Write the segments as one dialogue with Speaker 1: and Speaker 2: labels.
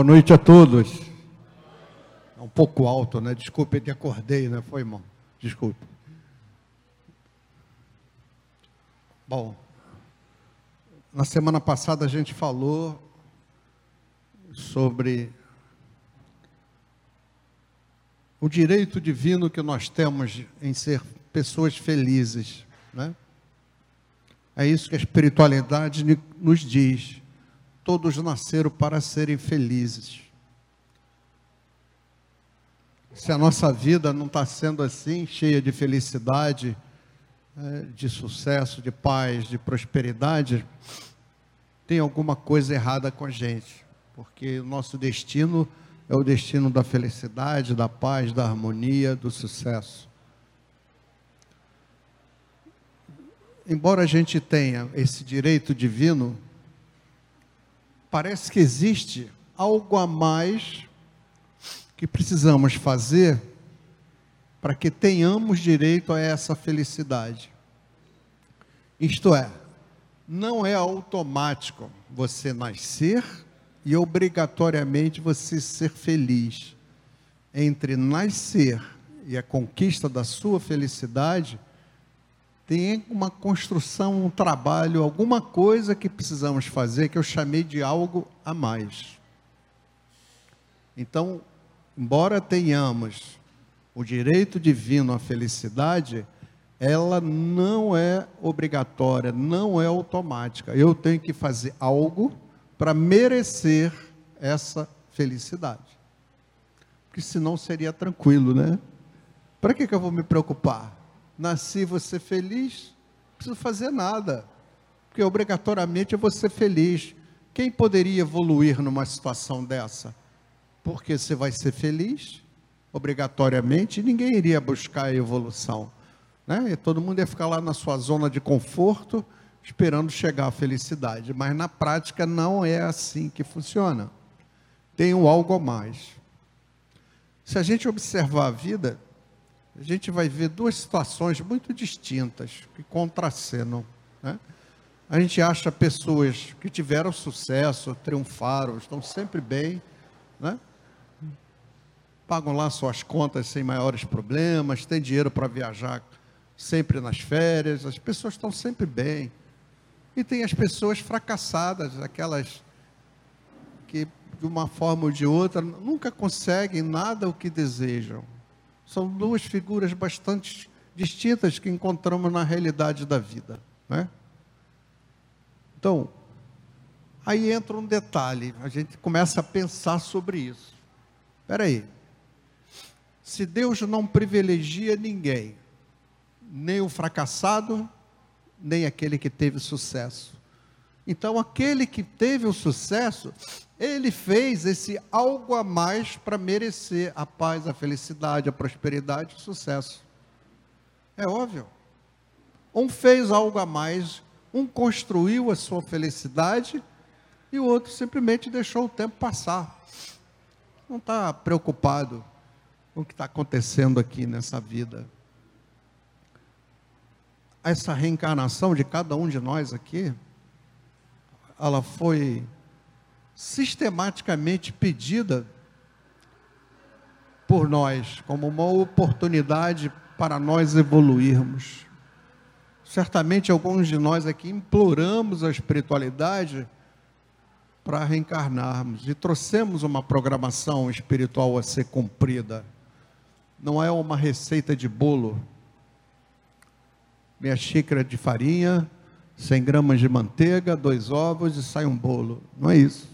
Speaker 1: Boa noite a todos. É um pouco alto, né? Desculpe, eu te acordei, né? Foi, irmão? Desculpe. Bom, na semana passada a gente falou sobre o direito divino que nós temos em ser pessoas felizes, né? É isso que a espiritualidade nos diz todos nasceram para serem felizes. Se a nossa vida não está sendo assim, cheia de felicidade, é, de sucesso, de paz, de prosperidade, tem alguma coisa errada com a gente, porque o nosso destino é o destino da felicidade, da paz, da harmonia, do sucesso. Embora a gente tenha esse direito divino, parece que existe algo a mais que precisamos fazer para que tenhamos direito a essa felicidade. Isto é, não é automático você nascer e obrigatoriamente você ser feliz. Entre nascer e a conquista da sua felicidade, tem uma construção, um trabalho, alguma coisa que precisamos fazer que eu chamei de algo a mais. Então, embora tenhamos o direito divino à felicidade, ela não é obrigatória, não é automática. Eu tenho que fazer algo para merecer essa felicidade. Porque senão seria tranquilo, né? Para que, que eu vou me preocupar? Nasci você feliz, não preciso fazer nada, porque obrigatoriamente eu vou ser feliz. Quem poderia evoluir numa situação dessa? Porque você vai ser feliz, obrigatoriamente, ninguém iria buscar a evolução. Né? E todo mundo ia ficar lá na sua zona de conforto, esperando chegar à felicidade. Mas na prática não é assim que funciona. Tem um algo a mais. Se a gente observar a vida, a gente vai ver duas situações muito distintas que contracenam. Né? A gente acha pessoas que tiveram sucesso, triunfaram, estão sempre bem, né? pagam lá suas contas sem maiores problemas, têm dinheiro para viajar sempre nas férias, as pessoas estão sempre bem. E tem as pessoas fracassadas, aquelas que de uma forma ou de outra nunca conseguem nada o que desejam. São duas figuras bastante distintas que encontramos na realidade da vida. Né? Então, aí entra um detalhe, a gente começa a pensar sobre isso. Espera aí, se Deus não privilegia ninguém, nem o fracassado, nem aquele que teve sucesso. Então, aquele que teve o sucesso, ele fez esse algo a mais para merecer a paz, a felicidade, a prosperidade, o sucesso. É óbvio. Um fez algo a mais, um construiu a sua felicidade e o outro simplesmente deixou o tempo passar. Não está preocupado com o que está acontecendo aqui nessa vida. Essa reencarnação de cada um de nós aqui, ela foi sistematicamente pedida por nós como uma oportunidade para nós evoluirmos. Certamente alguns de nós aqui imploramos a espiritualidade para reencarnarmos e trouxemos uma programação espiritual a ser cumprida. Não é uma receita de bolo. Meia xícara de farinha, 100 gramas de manteiga, dois ovos e sai um bolo. Não é isso.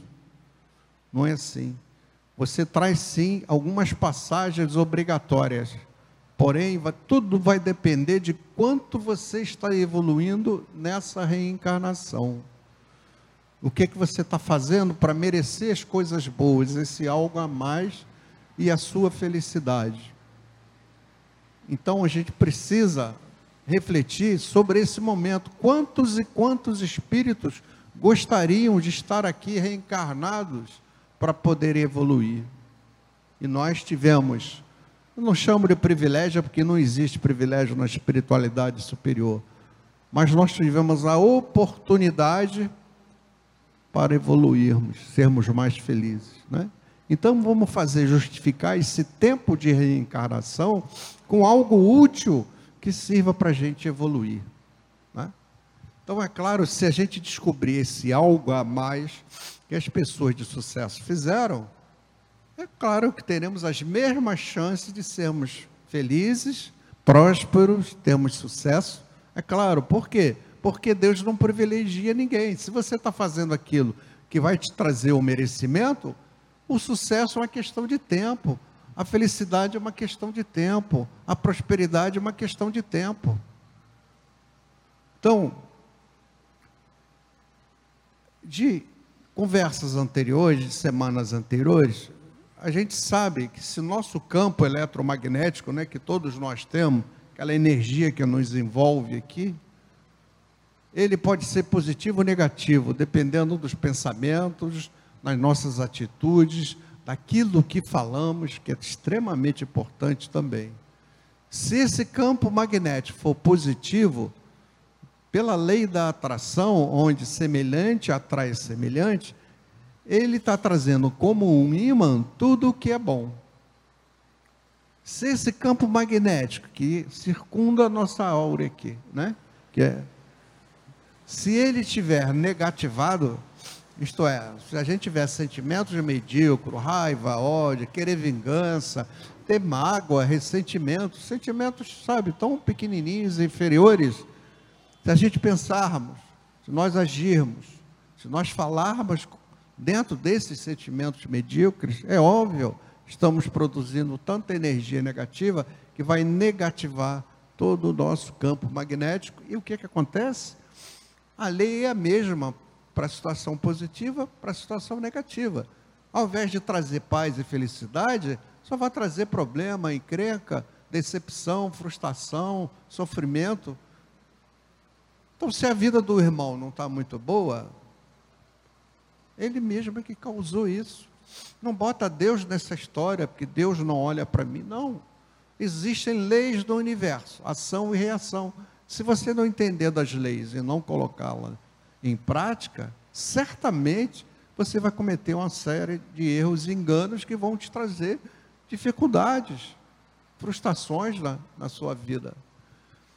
Speaker 1: Não é assim. Você traz sim algumas passagens obrigatórias. Porém, vai, tudo vai depender de quanto você está evoluindo nessa reencarnação. O que, é que você está fazendo para merecer as coisas boas, esse algo a mais e a sua felicidade. Então a gente precisa refletir sobre esse momento. Quantos e quantos espíritos gostariam de estar aqui reencarnados para poder evoluir. E nós tivemos, eu não chamo de privilégio porque não existe privilégio na espiritualidade superior, mas nós tivemos a oportunidade para evoluirmos, sermos mais felizes. Né? Então vamos fazer justificar esse tempo de reencarnação com algo útil que sirva para a gente evoluir. Né? Então é claro, se a gente descobrir esse algo a mais que as pessoas de sucesso fizeram, é claro que teremos as mesmas chances de sermos felizes, prósperos, termos sucesso. É claro, por quê? Porque Deus não privilegia ninguém. Se você está fazendo aquilo que vai te trazer o merecimento, o sucesso é uma questão de tempo, a felicidade é uma questão de tempo, a prosperidade é uma questão de tempo. Então, de conversas anteriores, de semanas anteriores, a gente sabe que se nosso campo eletromagnético, né, que todos nós temos, aquela energia que nos envolve aqui, ele pode ser positivo ou negativo, dependendo dos pensamentos, nas nossas atitudes, daquilo que falamos, que é extremamente importante também. Se esse campo magnético for positivo, pela lei da atração, onde semelhante atrai semelhante, ele está trazendo como um imã tudo o que é bom. Se esse campo magnético que circunda a nossa aura aqui, né? Que é, se ele estiver negativado, isto é, se a gente tiver sentimentos de medíocre, raiva, ódio, querer vingança, ter mágoa, ressentimento, sentimentos, sabe, tão pequenininhos, inferiores, se a gente pensarmos, se nós agirmos, se nós falarmos dentro desses sentimentos medíocres, é óbvio, estamos produzindo tanta energia negativa que vai negativar todo o nosso campo magnético. E o que, que acontece? A lei é a mesma para a situação positiva, para a situação negativa. Ao invés de trazer paz e felicidade, só vai trazer problema, encrenca, decepção, frustração, sofrimento. Então, se a vida do irmão não está muito boa, ele mesmo é que causou isso. Não bota Deus nessa história, porque Deus não olha para mim. Não. Existem leis do universo, ação e reação. Se você não entender das leis e não colocá-las em prática, certamente você vai cometer uma série de erros e enganos que vão te trazer dificuldades, frustrações na, na sua vida.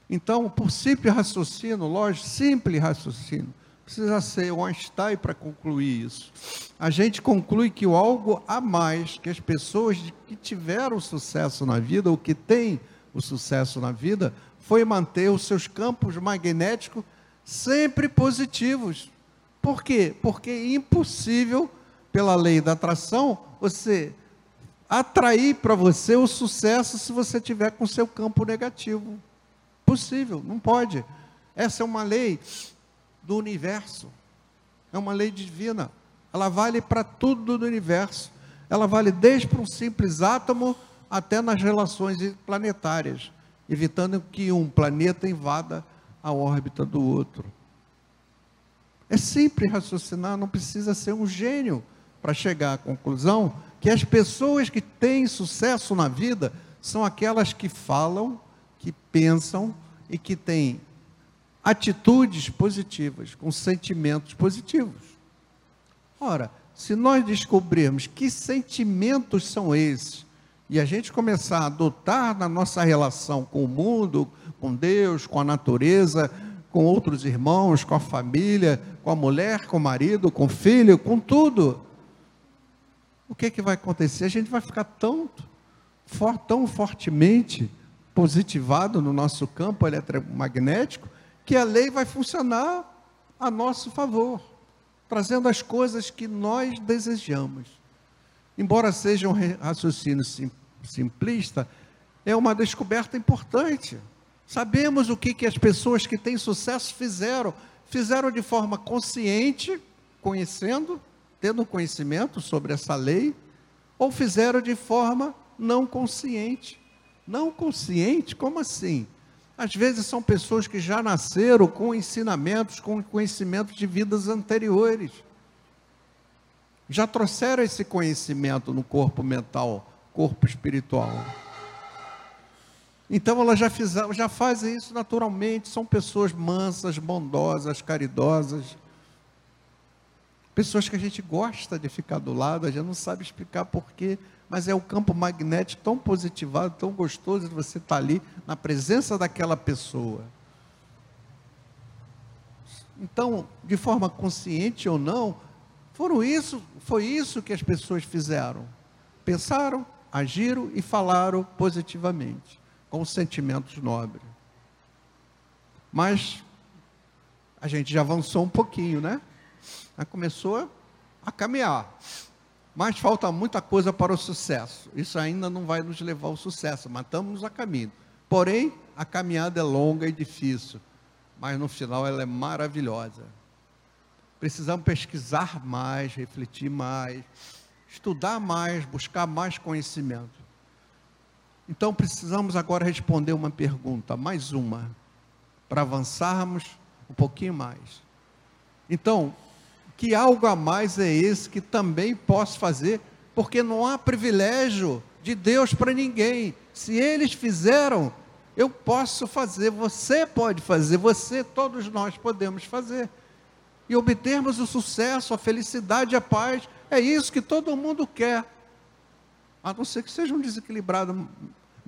Speaker 1: Então, por simples raciocínio, lógico, simples raciocínio, precisa ser um Einstein para concluir isso. A gente conclui que algo a mais que as pessoas que tiveram sucesso na vida, ou que têm o sucesso na vida, foi manter os seus campos magnéticos sempre positivos. Por quê? Porque é impossível, pela lei da atração, você atrair para você o sucesso se você tiver com seu campo negativo. Possível, não pode. Essa é uma lei do universo. É uma lei divina. Ela vale para tudo do universo. Ela vale desde para um simples átomo até nas relações planetárias, evitando que um planeta invada a órbita do outro. É simples raciocinar, não precisa ser um gênio para chegar à conclusão que as pessoas que têm sucesso na vida são aquelas que falam, que pensam e que têm atitudes positivas, com sentimentos positivos. Ora, se nós descobrirmos que sentimentos são esses e a gente começar a adotar na nossa relação com o mundo, com Deus, com a natureza, com outros irmãos, com a família, com a mulher, com o marido, com o filho, com tudo, o que, é que vai acontecer? A gente vai ficar tão, tão fortemente positivado no nosso campo eletromagnético que a lei vai funcionar a nosso favor, trazendo as coisas que nós desejamos. Embora seja um raciocínio sim, simplista, é uma descoberta importante. Sabemos o que, que as pessoas que têm sucesso fizeram. Fizeram de forma consciente, conhecendo, tendo conhecimento sobre essa lei, ou fizeram de forma não consciente. Não consciente? Como assim? Às vezes são pessoas que já nasceram com ensinamentos, com conhecimentos de vidas anteriores. Já trouxeram esse conhecimento no corpo mental, corpo espiritual. Então elas já, fizeram, já fazem isso naturalmente, são pessoas mansas, bondosas, caridosas, Pessoas que a gente gosta de ficar do lado, a gente não sabe explicar porquê, mas é o campo magnético tão positivado, tão gostoso de você estar ali na presença daquela pessoa. Então, de forma consciente ou não, foram isso, foi isso que as pessoas fizeram. Pensaram, agiram e falaram positivamente, com sentimentos nobres. Mas a gente já avançou um pouquinho, né? Aí começou a caminhar. Mas falta muita coisa para o sucesso. Isso ainda não vai nos levar ao sucesso, mas estamos a caminho. Porém, a caminhada é longa e difícil, mas no final ela é maravilhosa. Precisamos pesquisar mais, refletir mais, estudar mais, buscar mais conhecimento. Então precisamos agora responder uma pergunta, mais uma, para avançarmos um pouquinho mais. Então, que algo a mais é esse que também posso fazer, porque não há privilégio de Deus para ninguém. Se eles fizeram, eu posso fazer, você pode fazer, você, todos nós podemos fazer. E obtermos o sucesso, a felicidade, a paz. É isso que todo mundo quer. A não ser que seja um desequilibrado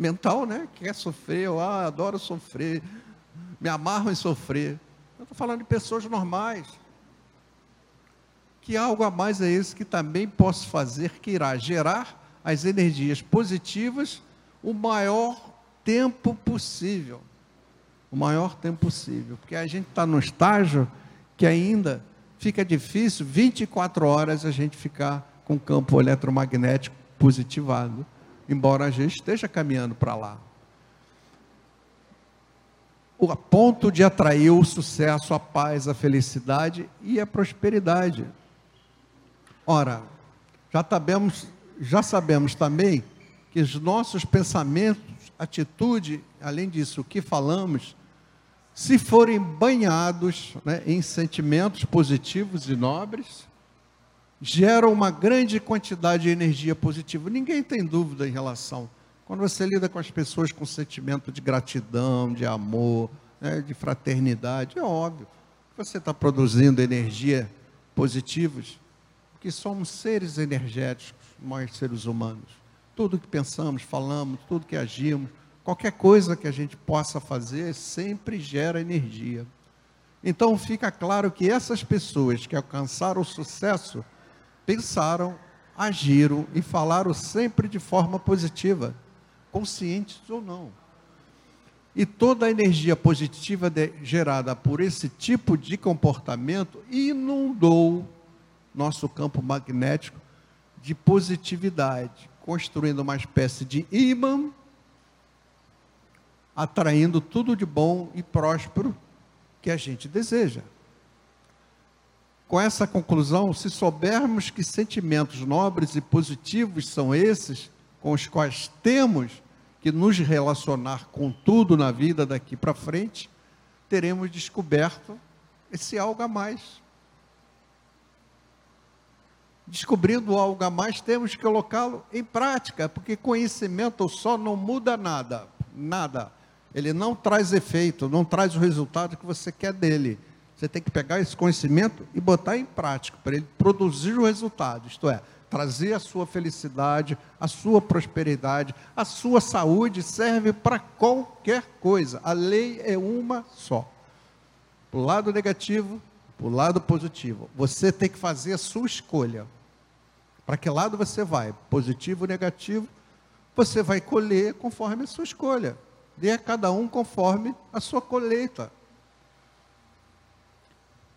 Speaker 1: mental, né? Que quer sofrer, eu ah, adoro sofrer, me amarro em sofrer. Eu estou falando de pessoas normais que algo a mais é esse que também posso fazer que irá gerar as energias positivas o maior tempo possível. O maior tempo possível. Porque a gente está no estágio que ainda fica difícil 24 horas a gente ficar com o campo eletromagnético positivado, embora a gente esteja caminhando para lá. O ponto de atrair o sucesso, a paz, a felicidade e a prosperidade. Ora, já sabemos, já sabemos também que os nossos pensamentos, atitude, além disso, o que falamos, se forem banhados né, em sentimentos positivos e nobres, geram uma grande quantidade de energia positiva. Ninguém tem dúvida em relação. Quando você lida com as pessoas com sentimento de gratidão, de amor, né, de fraternidade, é óbvio que você está produzindo energia positivas que somos seres energéticos, nós seres humanos. Tudo que pensamos, falamos, tudo que agimos, qualquer coisa que a gente possa fazer sempre gera energia. Então fica claro que essas pessoas que alcançaram o sucesso pensaram, agiram e falaram sempre de forma positiva, conscientes ou não. E toda a energia positiva de, gerada por esse tipo de comportamento inundou nosso campo magnético de positividade, construindo uma espécie de imã, atraindo tudo de bom e próspero que a gente deseja. Com essa conclusão, se soubermos que sentimentos nobres e positivos são esses com os quais temos que nos relacionar com tudo na vida daqui para frente, teremos descoberto esse algo a mais descobrindo algo a mais, temos que colocá-lo em prática, porque conhecimento só não muda nada, nada. Ele não traz efeito, não traz o resultado que você quer dele. Você tem que pegar esse conhecimento e botar em prática para ele produzir o resultado, isto é, trazer a sua felicidade, a sua prosperidade, a sua saúde, serve para qualquer coisa. A lei é uma só. O lado negativo, o lado positivo. Você tem que fazer a sua escolha. Para que lado você vai? Positivo ou negativo? Você vai colher conforme a sua escolha. Dê a cada um conforme a sua colheita.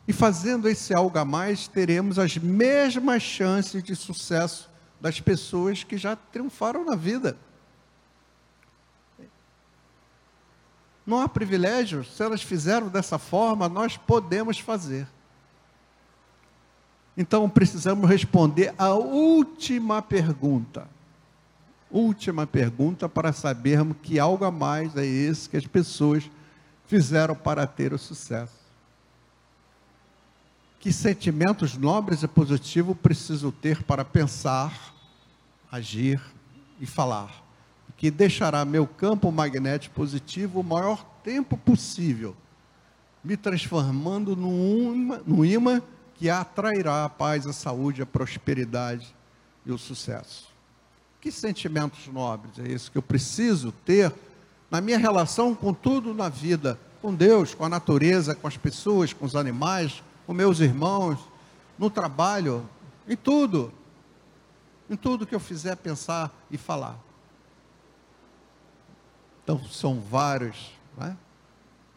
Speaker 1: E fazendo esse algo a mais, teremos as mesmas chances de sucesso das pessoas que já triunfaram na vida. Não há privilégio, se elas fizeram dessa forma, nós podemos fazer. Então precisamos responder a última pergunta. Última pergunta para sabermos que algo a mais é esse que as pessoas fizeram para ter o sucesso. Que sentimentos nobres e positivos preciso ter para pensar, agir e falar? Que deixará meu campo magnético positivo o maior tempo possível, me transformando num imã, que atrairá a paz, a saúde, a prosperidade e o sucesso. Que sentimentos nobres é isso que eu preciso ter na minha relação com tudo na vida, com Deus, com a natureza, com as pessoas, com os animais, com meus irmãos, no trabalho, em tudo. Em tudo que eu fizer pensar e falar. Então, são vários, né?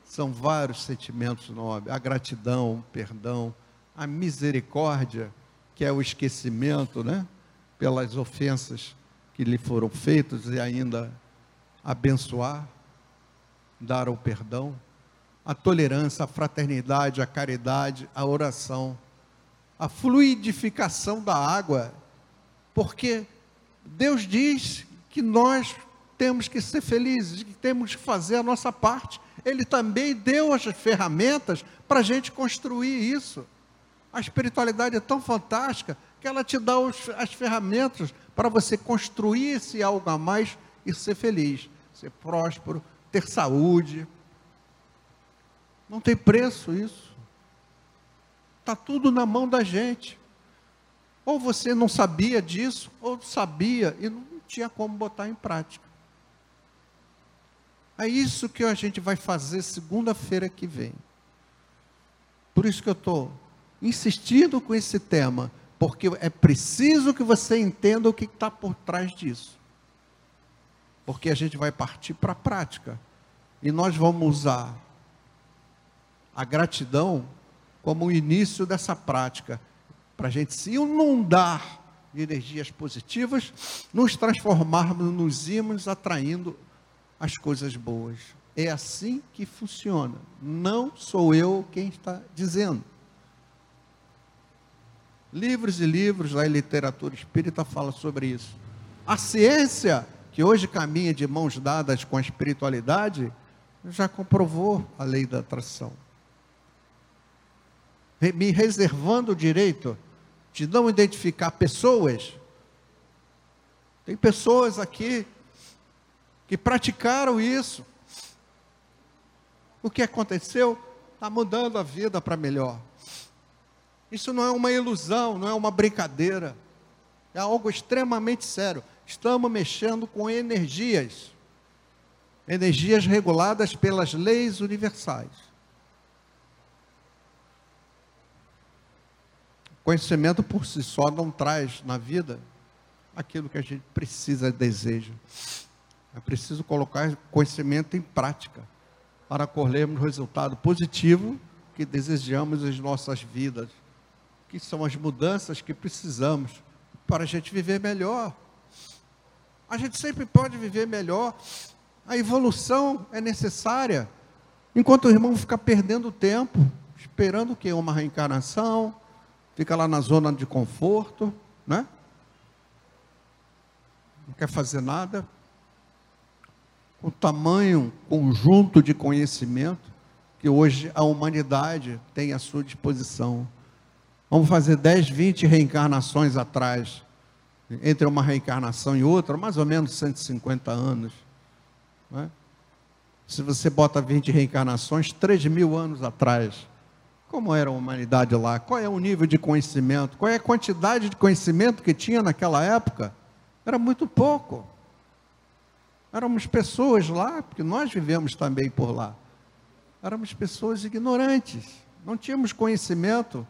Speaker 1: são vários sentimentos nobres: a gratidão, o perdão, a misericórdia, que é o esquecimento, né? Pelas ofensas que lhe foram feitas e ainda abençoar, dar o perdão, a tolerância, a fraternidade, a caridade, a oração, a fluidificação da água, porque Deus diz que nós temos que ser felizes, que temos que fazer a nossa parte. Ele também deu as ferramentas para a gente construir isso. A espiritualidade é tão fantástica que ela te dá os, as ferramentas para você construir esse algo a mais e ser feliz, ser próspero, ter saúde. Não tem preço isso. Está tudo na mão da gente. Ou você não sabia disso, ou sabia e não tinha como botar em prática. É isso que a gente vai fazer segunda-feira que vem. Por isso que eu estou insistindo com esse tema, porque é preciso que você entenda o que está por trás disso. Porque a gente vai partir para a prática. E nós vamos usar a gratidão como o início dessa prática, para a gente se inundar de energias positivas, nos transformarmos nos ímãs atraindo as coisas boas. É assim que funciona. Não sou eu quem está dizendo. Livros e livros da literatura espírita falam sobre isso. A ciência, que hoje caminha de mãos dadas com a espiritualidade, já comprovou a lei da atração. Me reservando o direito de não identificar pessoas. Tem pessoas aqui que praticaram isso. O que aconteceu? Está mudando a vida para melhor. Isso não é uma ilusão, não é uma brincadeira. É algo extremamente sério. Estamos mexendo com energias. Energias reguladas pelas leis universais. Conhecimento por si só não traz na vida aquilo que a gente precisa e deseja. É preciso colocar conhecimento em prática para colhermos resultado positivo que desejamos em nossas vidas que são as mudanças que precisamos para a gente viver melhor. A gente sempre pode viver melhor. A evolução é necessária. Enquanto o irmão fica perdendo tempo, esperando o quê? Uma reencarnação, fica lá na zona de conforto, né? Não quer fazer nada. O tamanho conjunto de conhecimento que hoje a humanidade tem à sua disposição. Vamos fazer 10, 20 reencarnações atrás. Entre uma reencarnação e outra, mais ou menos 150 anos. É? Se você bota 20 reencarnações, 3 mil anos atrás. Como era a humanidade lá? Qual é o nível de conhecimento? Qual é a quantidade de conhecimento que tinha naquela época? Era muito pouco. Éramos pessoas lá, porque nós vivemos também por lá. Éramos pessoas ignorantes. Não tínhamos conhecimento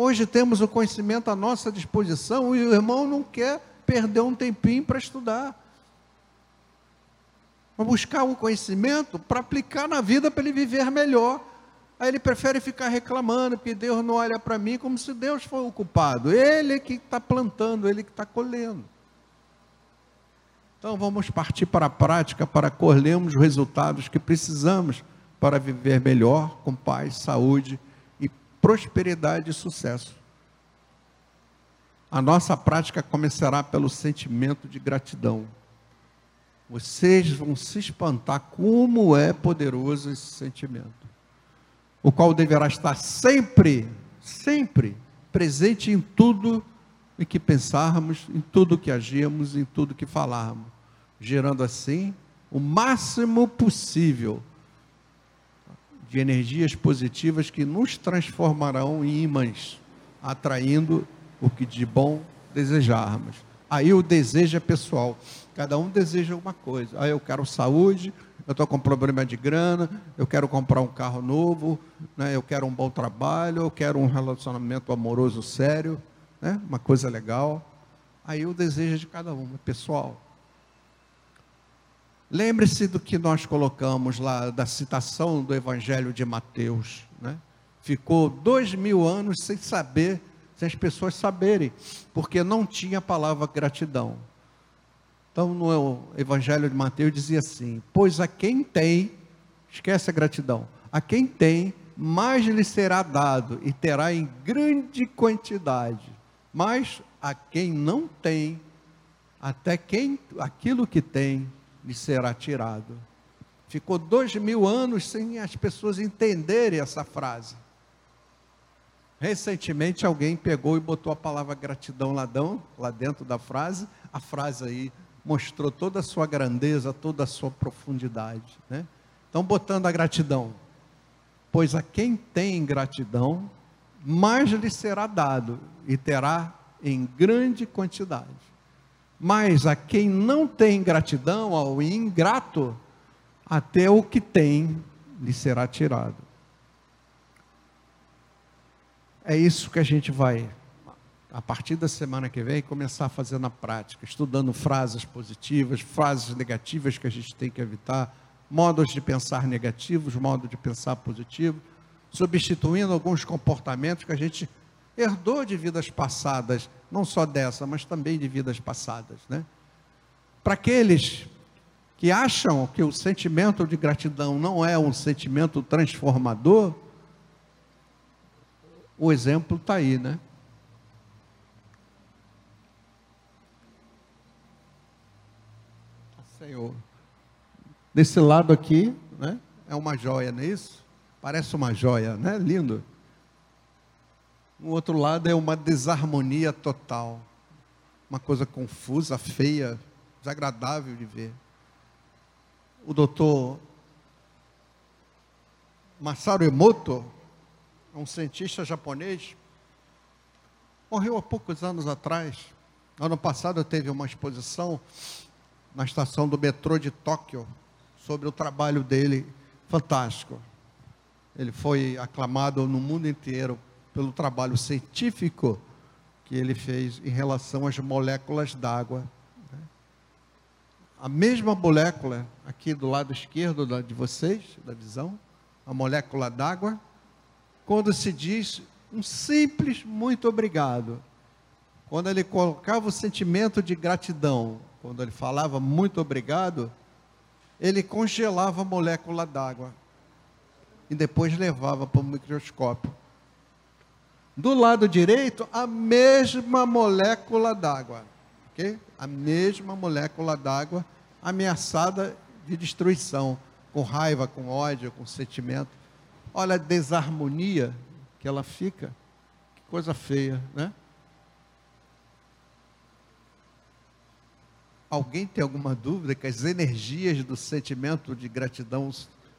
Speaker 1: Hoje temos o conhecimento à nossa disposição e o irmão não quer perder um tempinho para estudar. Para buscar um conhecimento para aplicar na vida para ele viver melhor. Aí ele prefere ficar reclamando, porque Deus não olha para mim como se Deus fosse o culpado. Ele é que está plantando, ele que está colhendo. Então vamos partir para a prática para colhermos os resultados que precisamos para viver melhor, com paz, saúde prosperidade e sucesso. A nossa prática começará pelo sentimento de gratidão. Vocês vão se espantar como é poderoso esse sentimento, o qual deverá estar sempre, sempre presente em tudo em que pensarmos, em tudo que agirmos, em tudo que falarmos, gerando assim o máximo possível de energias positivas que nos transformarão em imãs, atraindo o que de bom desejarmos. Aí o desejo é pessoal. Cada um deseja uma coisa. Aí eu quero saúde, eu estou com problema de grana, eu quero comprar um carro novo, né? eu quero um bom trabalho, eu quero um relacionamento amoroso sério, né? uma coisa legal. Aí o desejo de cada um, pessoal. Lembre-se do que nós colocamos lá, da citação do Evangelho de Mateus. Né? Ficou dois mil anos sem saber, sem as pessoas saberem, porque não tinha a palavra gratidão. Então, no Evangelho de Mateus dizia assim: Pois a quem tem, esquece a gratidão, a quem tem, mais lhe será dado e terá em grande quantidade. Mas a quem não tem, até quem aquilo que tem lhe será tirado. Ficou dois mil anos sem as pessoas entenderem essa frase. Recentemente alguém pegou e botou a palavra gratidão lá dentro da frase, a frase aí mostrou toda a sua grandeza, toda a sua profundidade. Né? Então, botando a gratidão. Pois a quem tem gratidão, mais lhe será dado e terá em grande quantidade. Mas a quem não tem gratidão, ao ingrato, até o que tem lhe será tirado. É isso que a gente vai a partir da semana que vem, começar a fazer na prática, estudando frases positivas, frases negativas que a gente tem que evitar, modos de pensar negativos, modo de pensar positivo, substituindo alguns comportamentos que a gente herdou de vidas passadas, não só dessa, mas também de vidas passadas, né? Para aqueles que acham que o sentimento de gratidão não é um sentimento transformador, o exemplo está aí, né? Senhor. Desse lado aqui, né? É uma joia, não é isso? Parece uma joia, né? Lindo. No outro lado é uma desarmonia total. Uma coisa confusa, feia, desagradável de ver. O doutor Masaru Emoto, um cientista japonês, morreu há poucos anos atrás. Ano passado teve uma exposição na estação do metrô de Tóquio sobre o trabalho dele fantástico. Ele foi aclamado no mundo inteiro pelo trabalho científico que ele fez em relação às moléculas d'água. Né? A mesma molécula aqui do lado esquerdo de vocês, da visão, a molécula d'água, quando se diz um simples muito obrigado, quando ele colocava o sentimento de gratidão, quando ele falava muito obrigado, ele congelava a molécula d'água e depois levava para o microscópio. Do lado direito, a mesma molécula d'água, ok? A mesma molécula d'água ameaçada de destruição, com raiva, com ódio, com sentimento. Olha a desarmonia que ela fica. Que coisa feia, né? Alguém tem alguma dúvida que as energias do sentimento de gratidão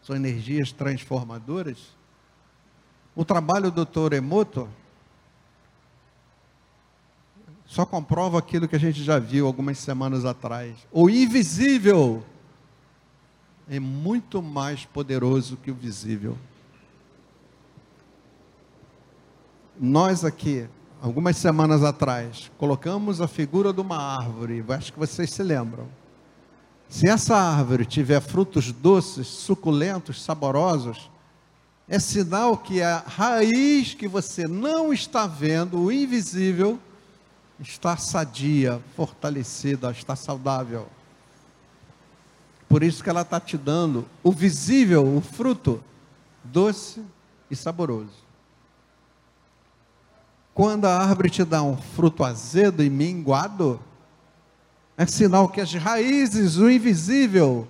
Speaker 1: são energias transformadoras? O trabalho do Dr. Emoto só comprova aquilo que a gente já viu algumas semanas atrás. O invisível é muito mais poderoso que o visível. Nós aqui algumas semanas atrás, colocamos a figura de uma árvore, acho que vocês se lembram. Se essa árvore tiver frutos doces, suculentos, saborosos, é sinal que a raiz que você não está vendo, o invisível, está sadia, fortalecida, está saudável. Por isso que ela está te dando o visível, o fruto, doce e saboroso. Quando a árvore te dá um fruto azedo e minguado, é sinal que as raízes, o invisível,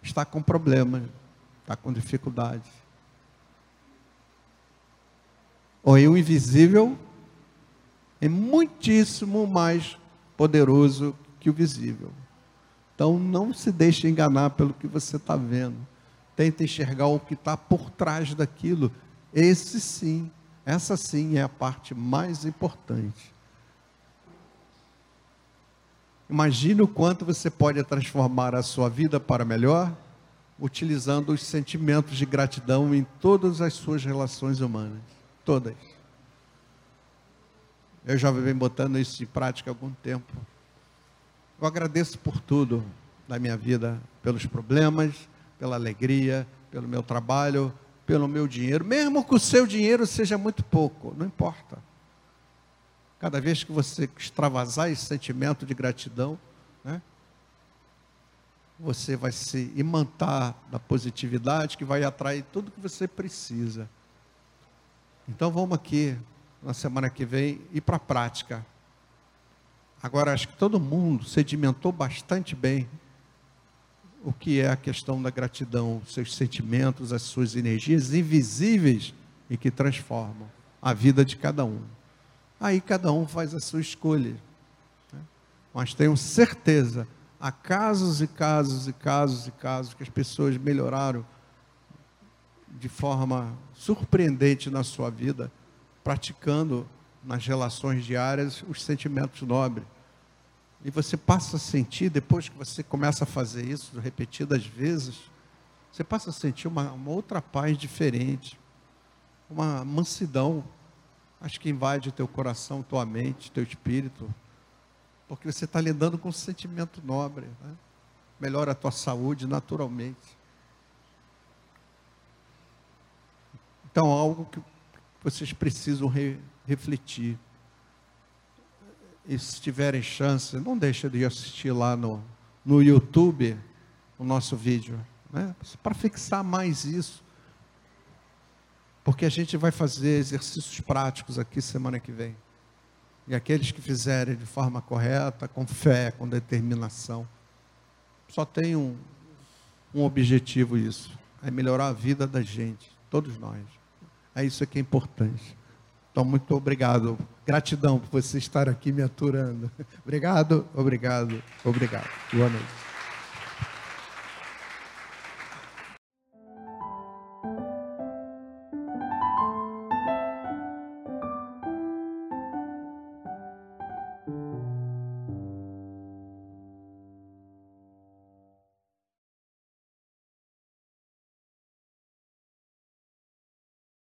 Speaker 1: está com problema, está com dificuldade. Ou o invisível é muitíssimo mais poderoso que o visível. Então não se deixe enganar pelo que você está vendo. Tenta enxergar o que está por trás daquilo. Esse sim, essa sim é a parte mais importante. Imagine o quanto você pode transformar a sua vida para melhor utilizando os sentimentos de gratidão em todas as suas relações humanas. Todas. Eu já venho botando isso em prática há algum tempo. Eu agradeço por tudo na minha vida, pelos problemas, pela alegria, pelo meu trabalho, pelo meu dinheiro, mesmo que o seu dinheiro seja muito pouco, não importa. Cada vez que você extravasar esse sentimento de gratidão, né, você vai se imantar da positividade que vai atrair tudo que você precisa. Então vamos aqui, na semana que vem, ir para a prática. Agora, acho que todo mundo sedimentou bastante bem o que é a questão da gratidão, seus sentimentos, as suas energias invisíveis e que transformam a vida de cada um. Aí cada um faz a sua escolha. Né? Mas tenho certeza há casos e casos e casos e casos que as pessoas melhoraram de forma surpreendente na sua vida, praticando nas relações diárias os sentimentos nobres. E você passa a sentir, depois que você começa a fazer isso repetidas vezes, você passa a sentir uma, uma outra paz diferente, uma mansidão, acho que invade teu coração, tua mente, teu espírito, porque você está lidando com um sentimento nobre. Né? Melhora a tua saúde naturalmente. Então, algo que vocês precisam re refletir. E se tiverem chance, não deixe de assistir lá no, no YouTube o nosso vídeo. Né? Para fixar mais isso. Porque a gente vai fazer exercícios práticos aqui semana que vem. E aqueles que fizerem de forma correta, com fé, com determinação, só tem um, um objetivo isso, é melhorar a vida da gente, todos nós. É isso que é importante. Então, muito obrigado. Gratidão por você estar aqui me aturando. Obrigado, obrigado, obrigado. Boa noite.